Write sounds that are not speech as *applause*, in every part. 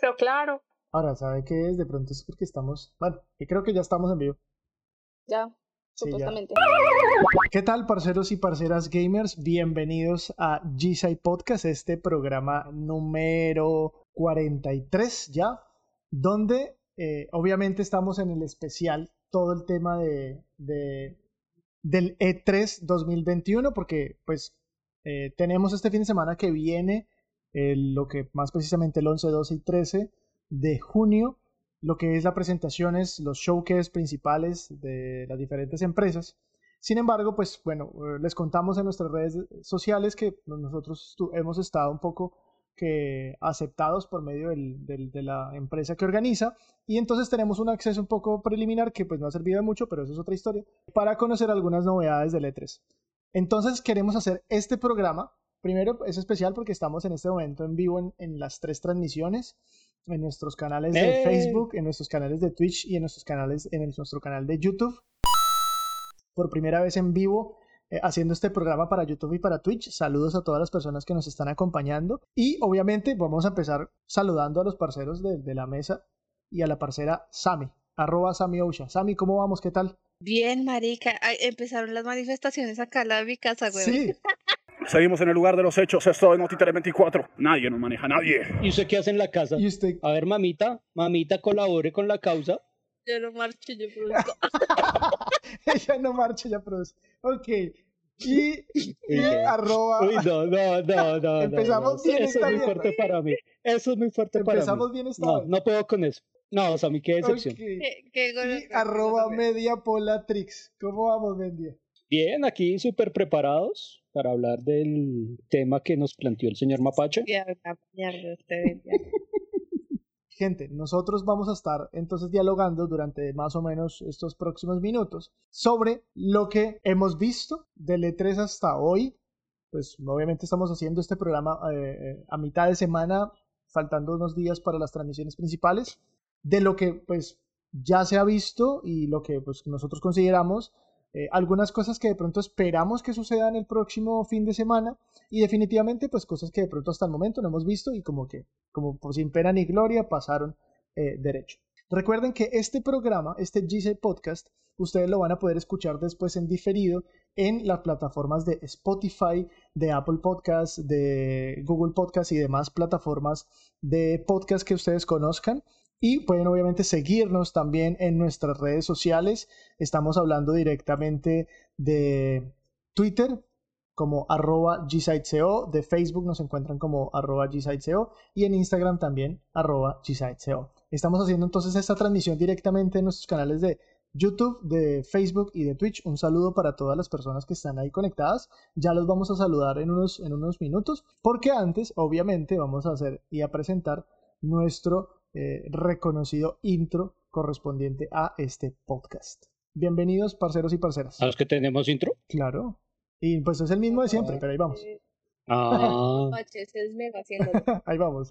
Pero claro. Ahora, ¿sabe qué es? De pronto es porque estamos. Bueno, y creo que ya estamos en vivo. Ya, Sí, ya. supuestamente. ¿Qué tal, parceros y parceras gamers? Bienvenidos a G-Side Podcast, este programa número 43 ya, donde eh, obviamente estamos en el especial, todo el tema de, de- del E E3 2021, porque pues eh, tenemos este fin de semana que viene, lo que más precisamente el 11, 12 y 13 de junio, lo que es la presentación es los showcase principales de las diferentes empresas. Sin embargo, pues bueno, eh, les contamos en nuestras redes sociales que nosotros hemos estado un poco que aceptados por medio del- de la empresa que organiza y entonces tenemos un acceso un poco preliminar que pues no ha servido de mucho, pero eso es otra historia, para conocer algunas novedades del E3. Entonces queremos hacer este programa. Primero es especial porque estamos en este momento en vivo en, en las tres transmisiones, en nuestros canales de ¡Eh! Facebook, en nuestros canales de Twitch y en nuestros canales, en el- nuestro canal de YouTube. Por primera vez en vivo eh, haciendo este programa para YouTube y para Twitch. Saludos a todas las personas que nos están acompañando. Y obviamente vamos a empezar saludando a los parceros de, de la mesa y a la parcera Sami, arroba Sami. Sami, ¿cómo vamos? ¿Qué tal? Bien, marica. Ay, empezaron las manifestaciones acá al lado de mi casa, güey. Sí, *laughs* Seguimos en el lugar de los hechos, esto de Notitele 24. Nadie nos maneja, nadie. ¿Y usted qué hace en la casa? y usted, A ver, mamita, mamita, colabore con la causa. Yo no marcho, yo produzco. *laughs* ella no marcha, ya produce. Ok. Y, y no. arroba. Uy, no, no, no, no. no, Empezamos no. bien Eso esta es muy fuerte para mí. Eso es muy fuerte para Empezamos mí. bien esta No, vez. no puedo con eso. No, o sea, a mí qué decepción. Ok. Qué- qué Y arroba media polatrix. ¿Cómo vamos, Mendia? Bien, aquí súper preparados para hablar del tema que nos planteó el señor Mapache. *laughs* Gente, nosotros vamos a estar entonces dialogando durante más o menos estos próximos minutos sobre lo que hemos visto del E3 hasta hoy. Pues obviamente estamos haciendo este programa eh, eh, a mitad de semana, faltando unos días para las transmisiones principales, de lo que pues ya se ha visto y lo que pues nosotros consideramos eh, algunas cosas que de pronto esperamos que sucedan el próximo fin de semana y definitivamente pues cosas que de pronto hasta el momento no hemos visto y como que como por sin pena ni gloria pasaron eh, derecho. Recuerden que este programa, este GC Podcast, ustedes lo van a poder escuchar después en diferido en las plataformas de Spotify, de Apple Podcasts, de Google Podcasts y demás plataformas de podcast que ustedes conozcan. Y pueden obviamente seguirnos también en nuestras redes sociales. Estamos hablando directamente de Twitter como arroba de Facebook nos encuentran como arroba y en Instagram también arroba. Estamos haciendo entonces esta transmisión directamente en nuestros canales de YouTube, de Facebook y de Twitch. Un saludo para todas las personas que están ahí conectadas. Ya los vamos a saludar en unos, en unos minutos, porque antes, obviamente, vamos a hacer y a presentar nuestro eh, reconocido intro correspondiente a este podcast. Bienvenidos, parceros y parceras. ¿A los que tenemos intro? Claro. Y pues es el mismo de siempre, pero ahí vamos. Ah. *laughs* *laughs* Ahí vamos.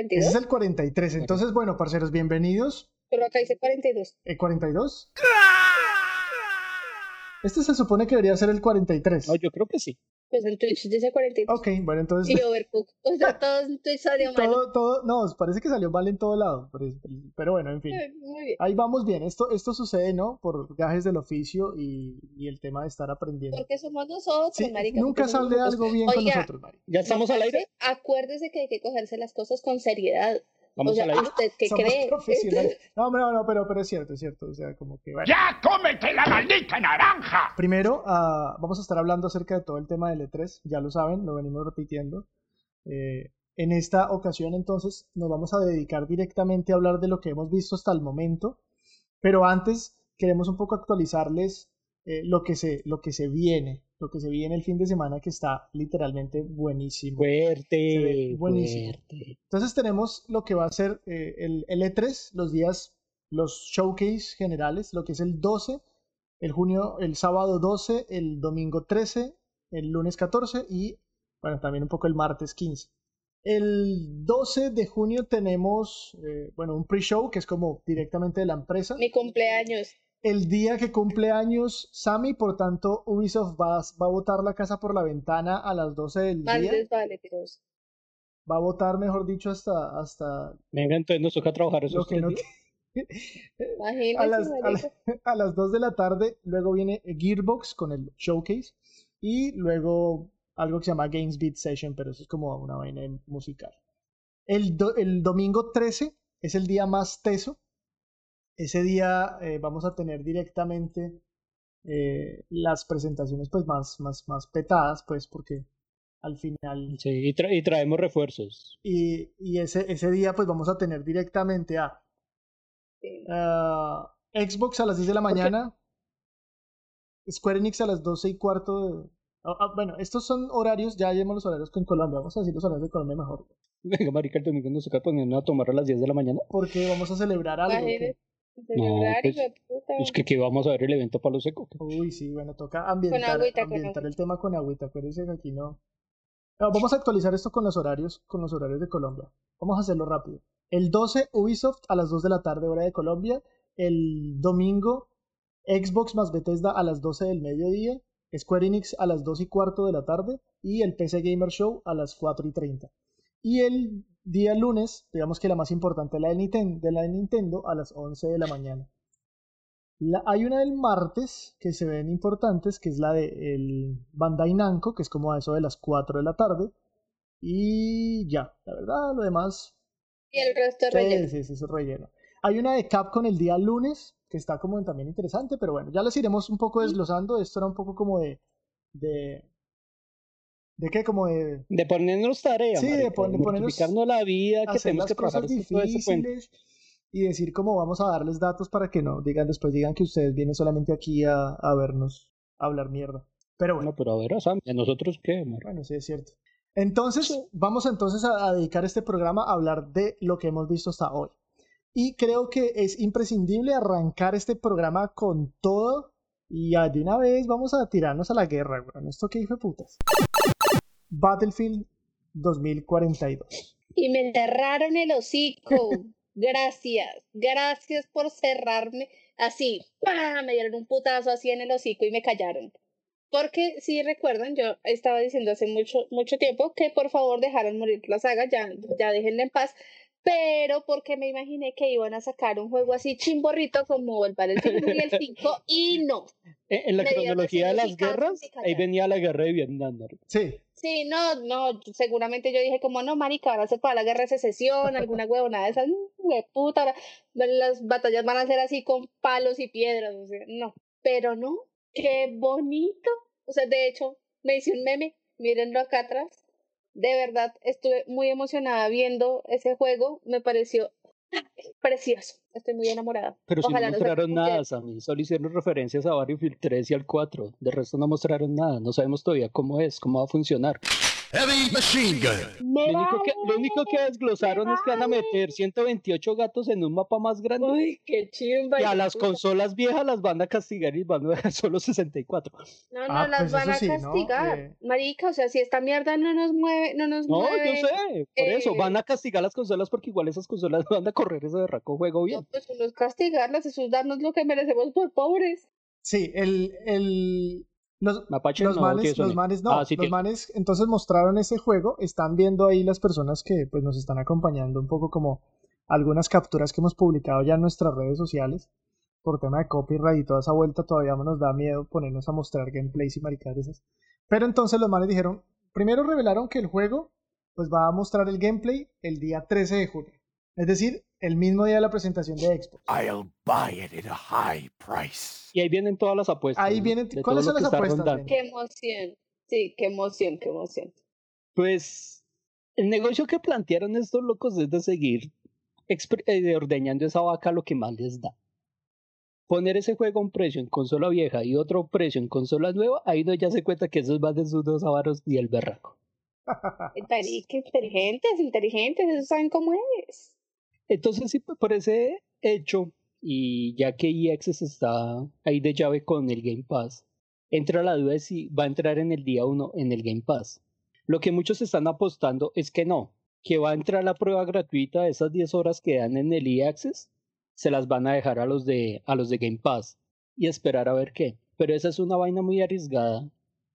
42? Ese es el 43. Entonces, bueno, parceros, bienvenidos. Pero acá dice 42. ¿El 42? Este se supone que debería ser el 43. no, yo creo que sí. Pues en Twitch dice 42. Ok, bueno, entonces Y Overcook. O sea, *laughs* todos en Twitch salió mal. todo, todo, no, parece que salió mal en todo lado, pero, pero bueno, en fin. Muy bien. Ahí vamos bien. Esto, esto sucede, ¿no? Por gajes del oficio y, y el tema de estar aprendiendo. Porque somos nosotros, Sí, marica. nunca sale algo bien con nosotros, Mari. ¿Ya estamos al aire? Acuérdese que hay que cogerse las cosas con seriedad. ¿Vamos o sea, al aire? ¿usted qué Somos cree? profesionales. *laughs* No, no, no, pero, pero es cierto, es cierto. O sea, como que, bueno. ¡Ya cómete la maldita naranja! Primero, ah, vamos a estar hablando acerca de todo el tema del E3, ya lo saben, lo venimos repitiendo. Eh, en esta ocasión, entonces, nos vamos a dedicar directamente a hablar de lo que hemos visto hasta el momento, pero antes queremos un poco actualizarles eh, lo, que se, lo que se viene, lo que se viene el fin de semana que está literalmente buenísimo. Fuerte, buenísimo. fuerte. Entonces tenemos lo que va a ser eh, el, el E3 los días los showcase generales, lo que es el 12, el junio, el sábado 12, el domingo 13, el lunes 14 y bueno, también un poco el martes 15. El 12 de junio tenemos, eh, bueno, un pre-show que es como directamente de la empresa. Mi cumpleaños. El día que cumple años Sammy, por tanto, Ubisoft va, va a botar la casa por la ventana a las 12 del día. desvale, tiros. Va a votar, mejor dicho, hasta, hasta Venga, entonces nos toca trabajar esos que no a las, a, marica. la- a las 2 de la tarde, luego viene Gearbox con el showcase y luego algo que se llama Games Beat Session, pero eso es como una vaina musical. El, do- el domingo 13 es el día más teso. Ese día eh, vamos a tener directamente eh, las presentaciones pues más, más, más petadas, pues porque al final Sí, y, tra- y traemos refuerzos. y, y ese, ese día pues vamos a tener directamente a Sí. ah, Xbox a las 10 de la mañana, Square Enix a las 12 y cuarto. de- ah, ah, bueno, estos son horarios, ya llevamos los horarios con Colombia, vamos a decir los horarios de Colombia mejor, Venga, marica, el domingo nos toca ponernos a tomar a las 10 de la mañana. porque vamos a celebrar algo. Que- Celebrar, pues, puta. Que, que vamos a ver el evento Palo Seco. Uy, sí, bueno, toca ambientar, agüita, con ambientar agüita. el tema con agüita, acuérdense que aquí no... No, vamos a actualizar esto con los horarios, con los horarios de Colombia. Vamos a hacerlo rápido. El 12 Ubisoft a las 2 de la tarde hora de Colombia. El domingo Xbox más Bethesda a las 12 del mediodía. Square Enix a las 2 y cuarto de la tarde. Y el PC Gamer Show a las 4 y 30. Y el día lunes, digamos que la más importante, la de Nintendo, de la de Nintendo a las 11 de la mañana. La- hay una del martes que se ven importantes, que es la de el Bandai Namco, que es como a eso de las 4 de la tarde. Y ya, la verdad, lo demás, Y el resto de sí, relleno. sí, sí, es relleno. Hay una de Capcom el día lunes, que está como también interesante, pero bueno, ya les iremos un poco desglosando. Esto era un poco como de... ¿De, ¿de qué? Como de De ponernos tarea, Sí, de pon- de ponernos- la vida, que hacer tenemos las que cosas este- difíciles y decir cómo vamos a darles datos para que no digan después digan que ustedes vienen solamente aquí a, a vernos a hablar mierda. Pero bueno, No, pero a ver, a Sam, ¿y a nosotros qué? mar? bueno, sí es cierto. Entonces, vamos entonces a, a dedicar este programa a hablar de lo que hemos visto hasta hoy. Y creo que es imprescindible arrancar este programa con todo y de una vez vamos a tirarnos a la guerra, weón. Esto que hijo de putas. Battlefield 2042. Y me cerraron el hocico. *laughs* Gracias. Gracias por cerrarme así. ¡pah! Me dieron un putazo así en el hocico y me callaron. Porque si recuerdan, yo estaba diciendo hace mucho, mucho tiempo que por favor dejaran morir la saga, ya, ya déjenla en paz. Pero porque me imaginé que iban a sacar un juego así chimborrito como el Battlefield 1 y el *laughs* 5 y no. En la Me cronología de las guerras, ahí venía la guerra de Vietnam. marica. Sí, Sí, no, no, seguramente yo dije como, no, marica, ahora se para la guerra de secesión, alguna huevonada de esas, puta, ahora las batallas van a ser así con palos y piedras, o sea, no, pero no, qué bonito, o sea, de hecho, me hice un meme, mírenlo acá atrás, de verdad, estuve muy emocionada viendo ese juego, me pareció precioso, estoy muy enamorada. Pero si Ojalá no no mostraron nada, Sammy. Solo hicieron referencias a Battlefield 3 y al 4. De resto no mostraron nada. No sabemos todavía cómo es, cómo va a funcionar. Heavy machine gun. Lo único que, lo único que desglosaron es que van a meter 128 gatos en un mapa más grande. Uy, qué chimba. Y a las puta. consolas viejas las van a castigar y van a dejar *laughs* solo 64. No, no, Ah, las pues van eso a sí, ¿no? castigar. Eh, Marica, o sea, si esta mierda no nos mueve, no nos No, mueve. yo sé, por eso. eh, Van a castigar las consolas porque igual esas consolas no *laughs* van a correr ese berraco juego No, bien. pues no es castigarlas, eso es darnos lo que merecemos por pobres. sí, el, el, los, Mapache los no, manes, los manes no, Ah, sí los tiene. manes entonces mostraron ese juego, están viendo ahí las personas que pues nos están acompañando un poco como algunas capturas que hemos publicado ya en nuestras redes sociales por tema de copyright y toda esa vuelta todavía nos da miedo ponernos a mostrar gameplays y maricadas de esas. Pero entonces los manes dijeron, primero revelaron que el juego pues va a mostrar el gameplay el día 13 de junio, es decir, el mismo día de la presentación de Xbox. I'll buy it at a high price. Y ahí vienen todas las apuestas. Ahí vienen- De ¿cuáles son las apuestas? Qué emoción. Sí, qué emoción, qué emoción. Pues el negocio que plantearon estos locos es de seguir eh, de ordeñando esa vaca lo que más les da. Poner ese juego a un precio en consola vieja y otro precio en consola nueva, ahí no ya se cuenta que esos van de sus dos avaros y el berraco. Inteligentes, inteligentes, eso saben cómo es. Entonces, sí, por ese hecho, y ya que EXS está ahí de llave con el Game Pass, entra la duda de si va a entrar en el día 1 en el Game Pass. Lo que muchos están apostando es que no, que va a entrar la prueba gratuita de esas 10 horas que dan en el EAccess, se las van a dejar a los de a los de Game Pass y esperar a ver qué. Pero esa es una vaina muy arriesgada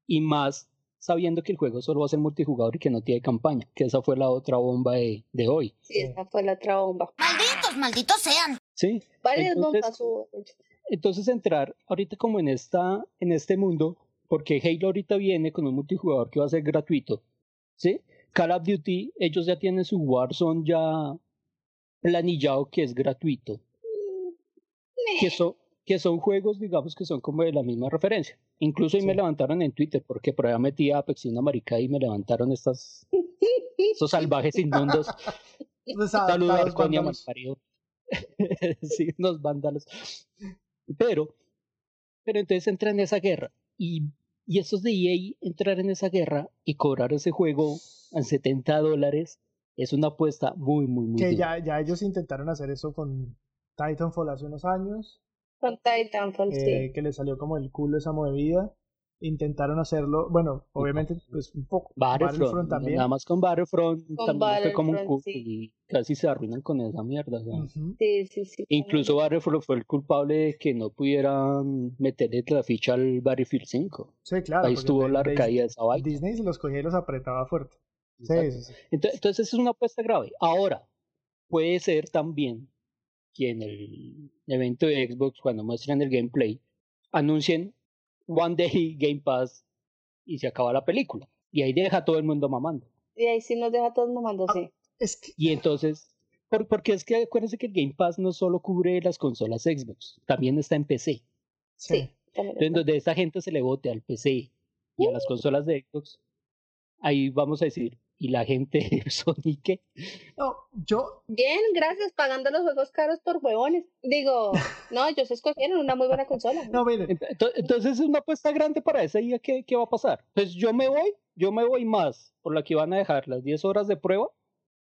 y más sabiendo que el juego solo va a ser multijugador y que no tiene campaña, que esa fue la otra bomba de, de hoy. Sí, esa fue la otra bomba. Malditos, malditos sean. Sí. Varias Entonces- bombas hubo. Entonces entrar ahorita como en esta en este mundo, porque Halo ahorita viene con un multijugador que va a ser gratuito, ¿sí? Call of Duty, ellos ya tienen su Warzone ya planillado que es gratuito, que son que son juegos, digamos, que son como de la misma referencia. Incluso ahí me Sí. levantaron en Twitter, porque por allá metí a Apex y una marica y me levantaron estas, estos salvajes inmundos. *laughs* Saludos a Arconia malparido. *laughs* sí, unos vándalos. Pero, pero entonces entra en esa guerra. Y, y estos de EA entrar en esa guerra y cobrar ese juego a 70 dólares es una apuesta muy, muy, muy Que dura. ya, ya ellos intentaron hacer eso con Titanfall hace unos años, Con Titanfall, eh, sí. que le salió como el culo esa movida. Intentaron hacerlo, bueno, obviamente, pues un poco. Battlefront, también. nada más con Battlefront Con también fue como un Battlefront, culo sí. y casi se arruinan con esa mierda. Sí, sí, sí. Incluso Battlefront fue el culpable de que no pudieran meterle la ficha al Battlefield 5. Sí, claro. Ahí estuvo la recaída de esa vaina. Disney se los cogía y los apretaba fuerte. Sí, sí, sí. Ento- Entonces es una apuesta grave. Ahora, puede ser también que en el evento de Xbox, cuando muestren el gameplay, anuncien One Day Game Pass y se acaba la película. Y ahí deja a todo el mundo mamando. Y ahí sí nos deja todos mamando, Ah, sí. Es que Y entonces, por- porque es que acuérdense que el Game Pass no solo cubre las consolas Xbox, también está en PC. Sí. también Entonces, donde esta gente se le vote al PC y a las consolas de Xbox, ahí vamos a decir, ¿y la gente *laughs* de Sony qué? no, yo Bien, gracias, pagando los juegos caros por huevones. Digo, *laughs* no, ellos escogieron una muy buena consola. no miren, Ent- ento- Entonces es una apuesta grande para ese día. ¿Qué, qué va a pasar? Pues yo me voy, yo me voy más por la que van a dejar las 10 horas de prueba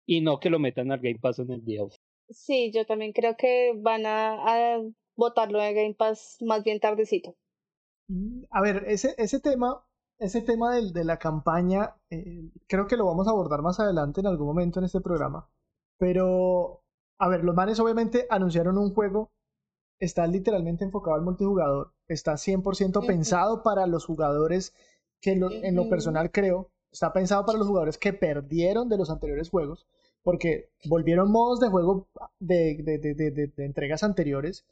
y no que lo metan al Game Pass en el día. Sí, yo también creo que van a, a botarlo de Game Pass más bien tardecito. Mm, A ver, ese, ese tema, ese tema de, la campaña, eh, creo que lo vamos a abordar más adelante en algún momento en este programa. Pero, a ver, los manes obviamente anunciaron un juego, está literalmente enfocado al multijugador, está 100% Ujú. pensado para los jugadores que lo- en lo personal creo, está pensado para los jugadores que perdieron de los anteriores juegos, porque volvieron modos de juego de- de- de entregas anteriores,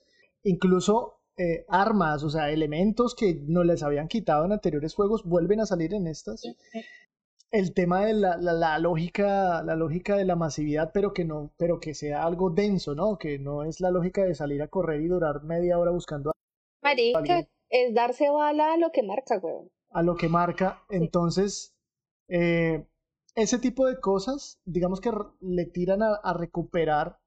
incluso eh, armas, o sea, elementos que no les habían quitado en anteriores juegos vuelven a salir en estas. El tema de la, la- la lógica, la lógica de la masividad, pero que no, pero que sea algo denso, ¿no? Que no es la lógica de salir a correr y durar media hora buscando Marica, Alguien. es darse bala a lo que marca, huevón. a lo que marca. Entonces, eh, ese tipo de cosas, digamos que le tiran a, a recuperar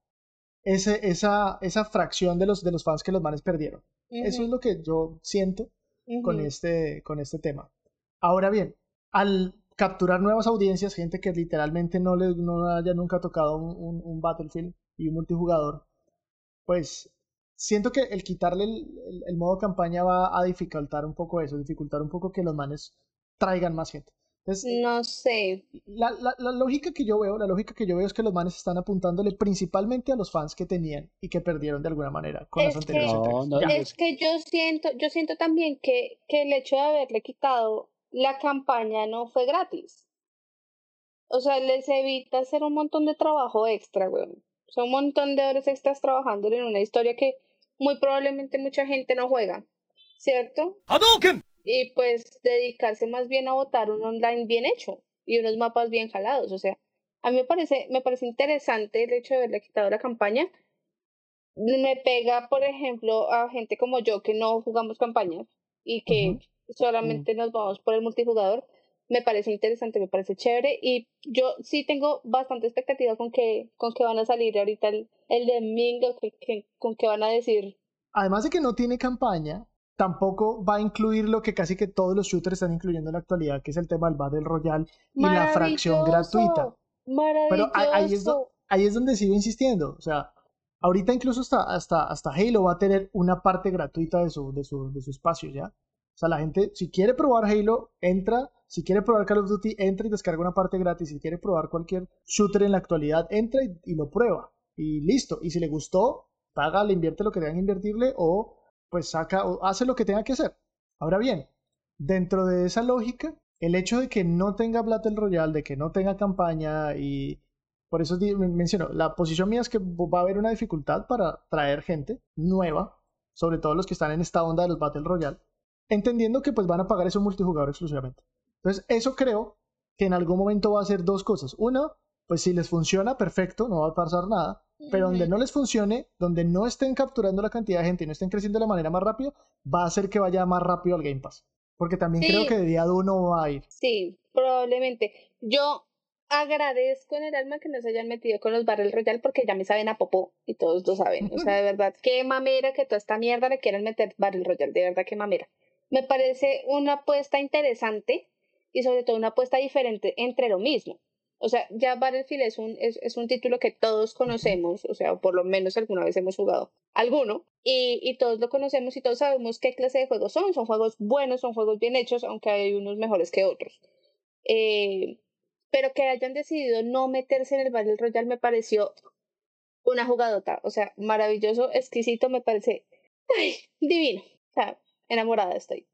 ese, esa, esa fracción de los, de los fans que los manes perdieron. Eso es lo que yo siento con este, con este tema. Ahora bien, al capturar nuevas audiencias, gente que literalmente no les no haya nunca tocado un, un- un Battlefield y un multijugador, pues siento que el quitarle el, el- el modo campaña va a dificultar un poco eso, dificultar un poco que los manes traigan más gente. Entonces, No sé, la, la- la lógica que yo veo, la lógica que yo veo es que los manes están apuntándole principalmente a los fans que tenían y que perdieron de alguna manera con las Es que- anteriores No, no, es que yo siento, yo siento también que, que el hecho de haberle quitado la campaña no fue gratis. O sea, les evita hacer un montón de trabajo extra, weón. O sea, un montón de horas extras trabajando en una historia que muy probablemente mucha gente no juega, ¿cierto? Hadouken! Y pues dedicarse más bien a botar un online bien hecho y unos mapas bien jalados. O sea, a mí me parece, me parece interesante el hecho de haberle quitado la campaña. Me pega, por ejemplo, a gente como yo que no jugamos campañas y que solamente nos vamos por el multijugador. Me parece interesante, me parece chévere y yo sí tengo bastante expectativa con que, con que van a salir ahorita el, el de Mingo, que, que, con que van a decir Además de que no tiene campaña, tampoco va a incluir lo que casi que todos los shooters están incluyendo en la actualidad, que es el tema del Battle Royale y la fracción gratuita. Pero ahí, es ahí es donde sigo insistiendo. O sea, Ahorita incluso hasta, hasta, hasta Halo va a tener una parte gratuita de su, de, su, de su espacio ya. O sea, la gente, si quiere probar Halo, entra. Si quiere probar Call of Duty, entra y descarga una parte gratis. Si quiere probar cualquier shooter en la actualidad, entra y, y lo prueba. Y listo. Y si le gustó, paga, le invierte lo que tenga que invertirle o pues saca o hace lo que tenga que hacer. Ahora bien, dentro de esa lógica, el hecho de que no tenga Battle Royale, de que no tenga campaña y por eso menciono, la posición mía es que va a haber una dificultad para traer gente nueva, sobre todo los que están en esta onda de los Battle Royale, entendiendo que pues van a pagar eso multijugador exclusivamente. Entonces, eso creo que en algún momento va a ser dos cosas. Una, pues si les funciona, perfecto, no va a pasar nada. Pero donde no les funcione, donde no estén capturando la cantidad de gente y no estén creciendo de la manera más rápida, va a hacer que vaya más rápido al Game Pass. Porque también creo que de día uno va a ir. Sí, probablemente. Yo agradezco en el alma que no se hayan metido con los Battle Royale porque ya me saben a popó y todos lo saben. O sea, de *laughs* verdad, qué mamera que toda esta mierda le quieran meter Battle Royale, de verdad, qué mamera. Me parece una apuesta interesante y sobre todo una apuesta diferente entre lo mismo. O sea, ya Battlefield es un, es, es un título que todos conocemos, o sea, por lo menos alguna vez hemos jugado alguno, y, y todos lo conocemos y todos sabemos qué clase de juegos son. Son juegos buenos, son juegos bien hechos, aunque hay unos mejores que otros. Eh, pero que hayan decidido no meterse en el Battle Royale me pareció una jugadota. O sea, maravilloso, exquisito, me parece ay, divino. O sea, enamorada estoy.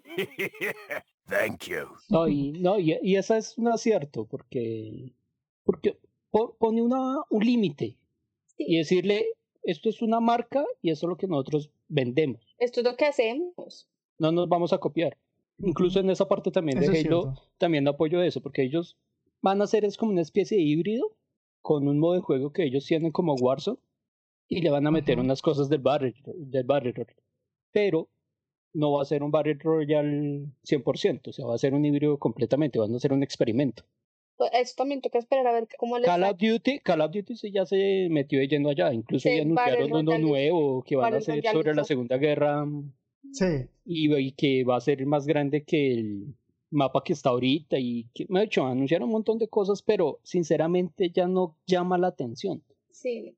*laughs* Thank you. No, y, no, y, y esa es un acierto, porque, porque po- pone una, un límite y decirle, esto es una marca y eso es lo que nosotros vendemos. Esto es lo que hacemos. No nos vamos a copiar. Incluso en esa parte también de Eso Halo, también apoyo eso, porque ellos van a hacer es como una especie de híbrido con un modo de juego que ellos tienen como Warzone y le van a meter unas cosas del Battle, del Battle. Pero no va a ser un Battle Royale 100%, o sea, va a ser un híbrido completamente, van a hacer un experimento. Pues Eso también toca esperar a ver cómo les Call va. of Duty, Call of Duty sí ya se metió de lleno allá, incluso Sí, ya anunciaron uno Royale. nuevo que van a hacer Royale sobre la. Segunda Guerra Sí, y, y que va a ser más grande que el mapa que está ahorita y que, me hecho, anunciaron un montón de cosas, pero sinceramente ya no llama la atención. Sí.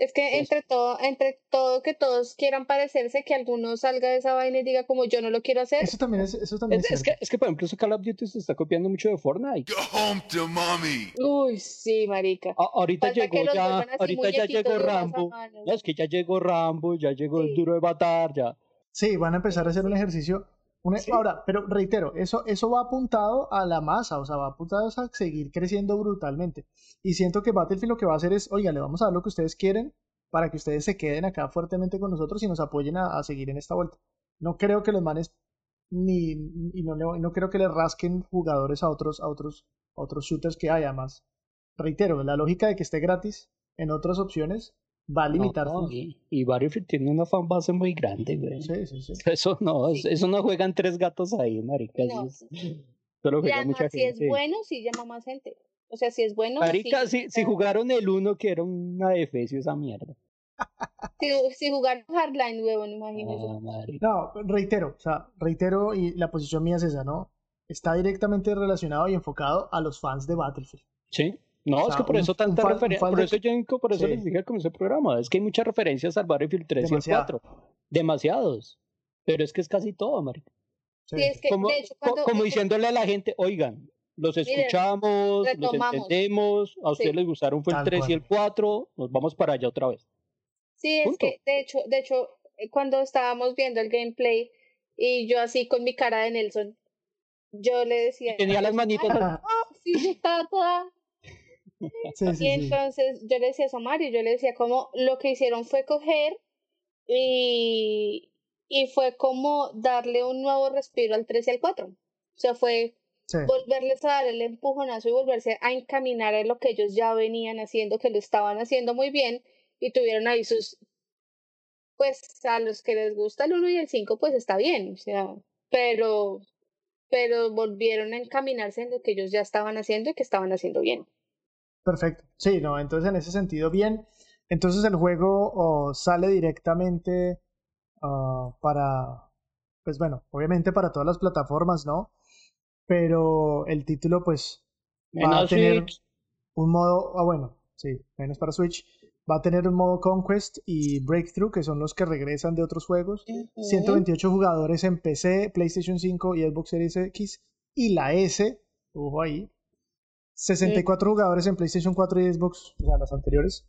Es que entre todo, entre todo que todos quieran parecerse, que alguno salga de esa vaina y diga como yo no lo quiero hacer. eso también es, eso también Es, es, es que, es que, por ejemplo, ese Call of Duty se está copiando mucho de Fortnite. Go home to mommy. Uy, sí, marica. A- ahorita Falta llegó ya, ahorita ya llegó Rambo. es que ya llegó Rambo, ya llegó el duro de matar, ya. Sí, van a empezar a hacer un ejercicio. Sí. Ahora, pero reitero, eso, eso va apuntado a la masa, o sea, va apuntado a seguir creciendo brutalmente. Y siento que Battlefield lo que va a hacer es, oiga, le vamos a dar lo que ustedes quieren para que ustedes se queden acá fuertemente con nosotros y nos apoyen a, a seguir en esta vuelta. No creo que los manes ni, y no, no creo que le rasquen jugadores a otros, a otros, a otros shooters que haya más. Reitero, la lógica de que esté gratis en otras opciones va a limitar No, sus- y, y Battlefield tiene una fanbase muy grande, güey. Sí, sí, sí. *laughs* Eso no, es- eso no juegan tres gatos ahí, marica. eso No. es- solo juega mucha si es gente. bueno, sí llama más gente. O sea, si es bueno, Marica, sí, si, si jugaron el uno que era una defecio esa mierda. *laughs* si, si jugaron Hardline, huevón, imagínese. Ah. No, reitero, o sea, reitero y la posición mía es esa, ¿no? Está directamente relacionado y enfocado a los fans de Battlefield. Sí. No, O es sea, que por eso tanta referencia. Por de- eso yo por eso Sí. les dije al comienzo del programa. Es que hay muchas referencias al Battlefield 3 y el Demasiado. 4. Demasiados. Pero es que es casi todo, marica. Sí. Sí, es que, como, de hecho, cuando, como diciéndole a la gente, oigan, los Miren, escuchamos, los entendemos, a ustedes Sí. les gustaron fue el Tal 3 y el 4, nos vamos para allá otra vez. Sí, es que de hecho, de hecho, eh, cuando estábamos viendo el gameplay y yo así con mi cara de Nelson, yo le decía, Tenía las manitas "Ay, Ah, sí, yo estaba toda. Sí, sí, Y sí. entonces yo le decía eso a Mario, yo le decía como lo que hicieron fue coger y, y fue como darle un nuevo respiro al 3 y al 4. O sea, fue volverles a dar el empujonazo y volverse a encaminar a lo que ellos ya venían haciendo, que lo estaban haciendo muy bien y tuvieron ahí sus, pues a los que les gusta el 1 y el 5 pues está bien, o sea, pero, pero volvieron a encaminarse en lo que ellos ya estaban haciendo y que estaban haciendo bien. Perfecto. Sí, no, entonces en ese sentido, bien. Entonces el juego oh, sale directamente ah, para, pues bueno, obviamente para todas las plataformas, ¿no? Pero el título, pues, va a tener Switch, un modo, ah, bueno, sí, menos para Switch, Va a tener un modo Conquest y Breakthrough, que son los que regresan de otros juegos. 128 jugadores en PC, PlayStation 5 y Xbox Series X y la S, ojo ahí. 64 jugadores en PlayStation 4 y Xbox, o sea, las anteriores.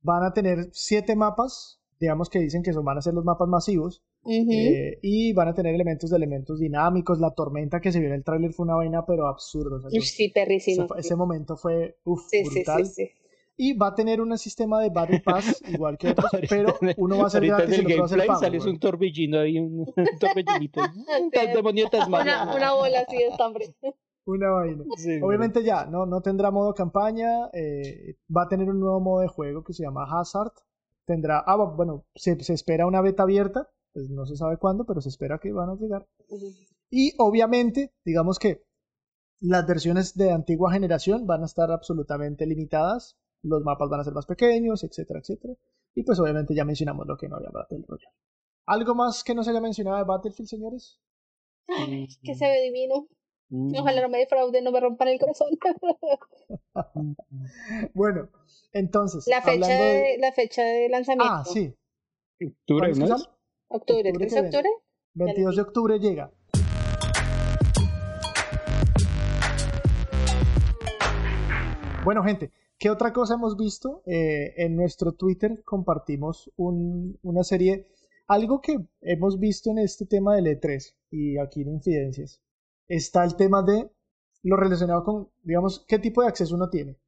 Van a tener 7 mapas, digamos que dicen que son, van a ser los mapas masivos. eh, y van a tener elementos de elementos dinámicos. La tormenta que se vio en el tráiler fue una vaina, pero absurda. o sea, Sí, perrísimo. ese, ese momento fue uf, Sí, sí, sí, brutal. sí. Y va a tener un sistema de Battle Pass *laughs* igual que otros, pero uno va a ser gratis y el otro va a ser gameplay pago. sale un torbellino ahí, un, un torbellinito. Tan *laughs* demonio. Una, una bola así de estambre. Una vaina. *laughs* Sí, Obviamente ya, no, no tendrá modo campaña, eh, va a tener un nuevo modo de juego que se llama Hazard. Tendrá, ah, bueno, se, se espera una beta abierta, pues no se sabe cuándo, pero se espera que van a llegar. Y obviamente, digamos que las versiones de antigua generación van a estar absolutamente limitadas, los mapas van a ser más pequeños, etcétera, etcétera. Y pues obviamente ya mencionamos lo que no había Battle Royale. ¿Algo más que no se haya mencionado de Battlefield, señores? Ay, que se ve divino. Mm. Ojalá no me defrauden, no me rompan el corazón. *laughs* Bueno, entonces, La fecha, de... la fecha de lanzamiento. Ah, sí, Octubre, ¿Cuál es que ¿no? Octubre, Octubre 3 que de viene. octubre. 22 de octubre llega. Bueno, gente, ¿qué otra cosa hemos visto? Eh, en nuestro Twitter compartimos un- una serie, algo que hemos visto en este tema del E3 y aquí en Infidencias. Está el tema de lo relacionado con, digamos, qué tipo de acceso uno tiene.